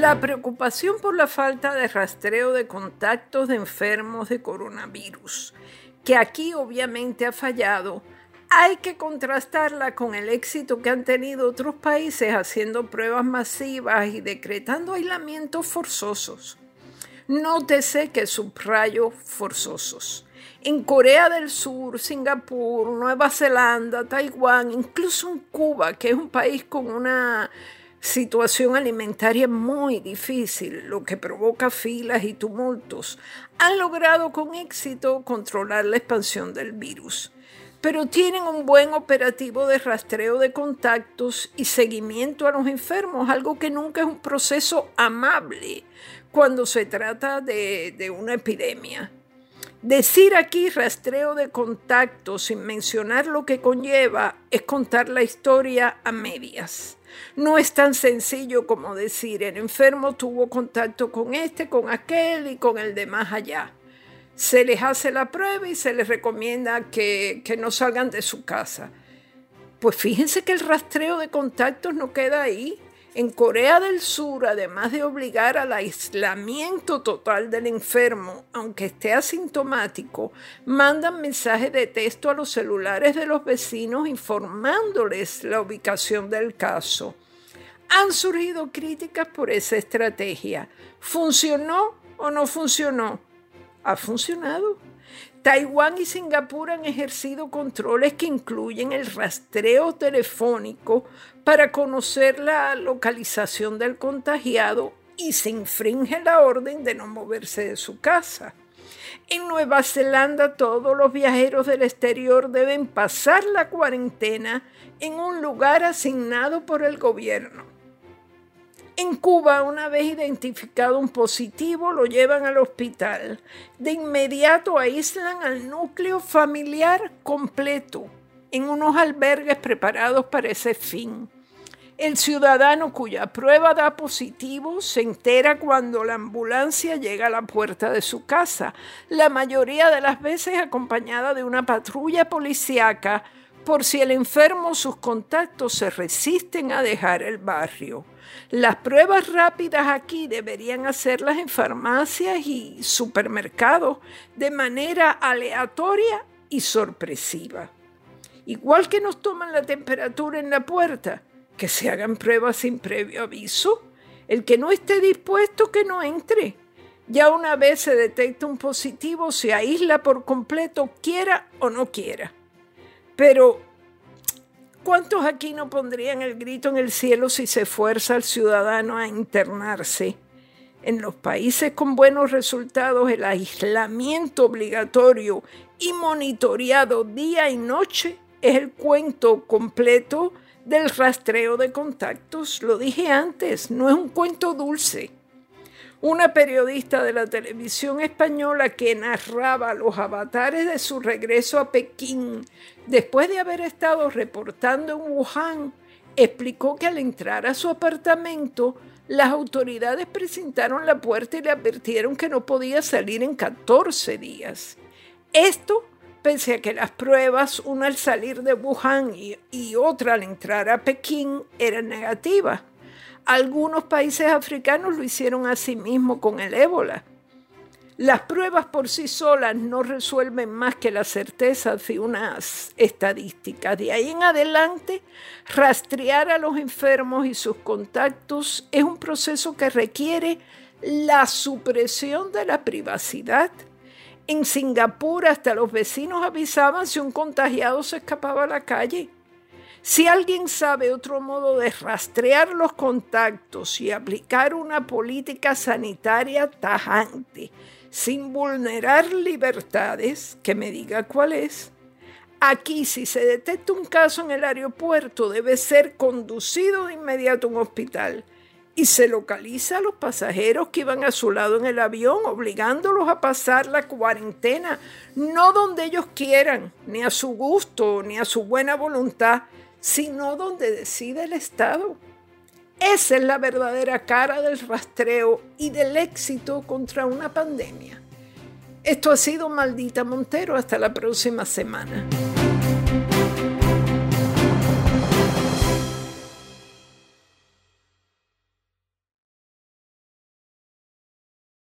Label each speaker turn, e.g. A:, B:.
A: La preocupación por la falta de rastreo de contactos de enfermos de coronavirus, que aquí obviamente ha fallado, hay que contrastarla con el éxito que han tenido otros países haciendo pruebas masivas y decretando aislamientos forzosos. Nótese que subrayo forzosos. En Corea del Sur, Singapur, Nueva Zelanda, Taiwán, incluso en Cuba, que es un país con una situación alimentaria muy difícil, lo que provoca filas y tumultos, han logrado con éxito controlar la expansión del virus pero tienen un buen operativo de rastreo de contactos y seguimiento a los enfermos, algo que nunca es un proceso amable cuando se trata de, una epidemia. Decir aquí rastreo de contactos sin mencionar lo que conlleva es contar la historia a medias. No es tan sencillo como decir el enfermo tuvo contacto con este, con aquel y con el de más allá se les hace la prueba y se les recomienda que, no salgan de su casa. Pues fíjense que el rastreo de contactos no queda ahí. En Corea del Sur, además de obligar al aislamiento total del enfermo, aunque esté asintomático, mandan mensajes de texto a los celulares de los vecinos informándoles la ubicación del caso. Han surgido críticas por esa estrategia. ¿Funcionó o no funcionó? ha funcionado. Taiwán y Singapur han ejercido controles que incluyen el rastreo telefónico para conocer la localización del contagiado y se infringe la orden de no moverse de su casa. En Nueva Zelanda todos los viajeros del exterior deben pasar la cuarentena en un lugar asignado por el gobierno. En Cuba, una vez identificado un positivo, lo llevan al hospital. De inmediato aíslan al núcleo familiar completo en unos albergues preparados para ese fin. El ciudadano cuya prueba da positivo se entera cuando la ambulancia llega a la puerta de su casa, la mayoría de las veces acompañada de una patrulla policíaca por si el enfermo o sus contactos se resisten a dejar el barrio. Las pruebas rápidas aquí deberían hacerlas en farmacias y supermercados de manera aleatoria y sorpresiva. Igual que nos toman la temperatura en la puerta, que se hagan pruebas sin previo aviso. El que no esté dispuesto, que no entre. Ya una vez se detecta un positivo, se aísla por completo, quiera o no quiera. Pero ¿Cuántos aquí no pondrían el grito en el cielo si se fuerza al ciudadano a internarse? En los países con buenos resultados, el aislamiento obligatorio y monitoreado día y noche es el cuento completo del rastreo de contactos. Lo dije antes, no es un cuento dulce una periodista de la televisión española que narraba los avatares de su regreso a Pekín después de haber estado reportando en Wuhan, explicó que al entrar a su apartamento, las autoridades presentaron la puerta y le advirtieron que no podía salir en 14 días. Esto pese a que las pruebas, una al salir de Wuhan y, y otra al entrar a Pekín, eran negativas. Algunos países africanos lo hicieron asimismo con el ébola. Las pruebas por sí solas no resuelven más que la certeza de unas estadísticas. De ahí en adelante, rastrear a los enfermos y sus contactos es un proceso que requiere la supresión de la privacidad. En Singapur hasta los vecinos avisaban si un contagiado se escapaba a la calle. Si alguien sabe otro modo de rastrear los contactos y aplicar una política sanitaria tajante sin vulnerar libertades, que me diga cuál es. Aquí, si se detecta un caso en el aeropuerto, debe ser conducido de inmediato a un hospital y se localiza a los pasajeros que iban a su lado en el avión, obligándolos a pasar la cuarentena, no donde ellos quieran, ni a su gusto, ni a su buena voluntad, sino donde decide el Estado. Esa es la verdadera cara del rastreo y del éxito contra una pandemia. Esto ha sido Maldita Montero. Hasta la próxima semana.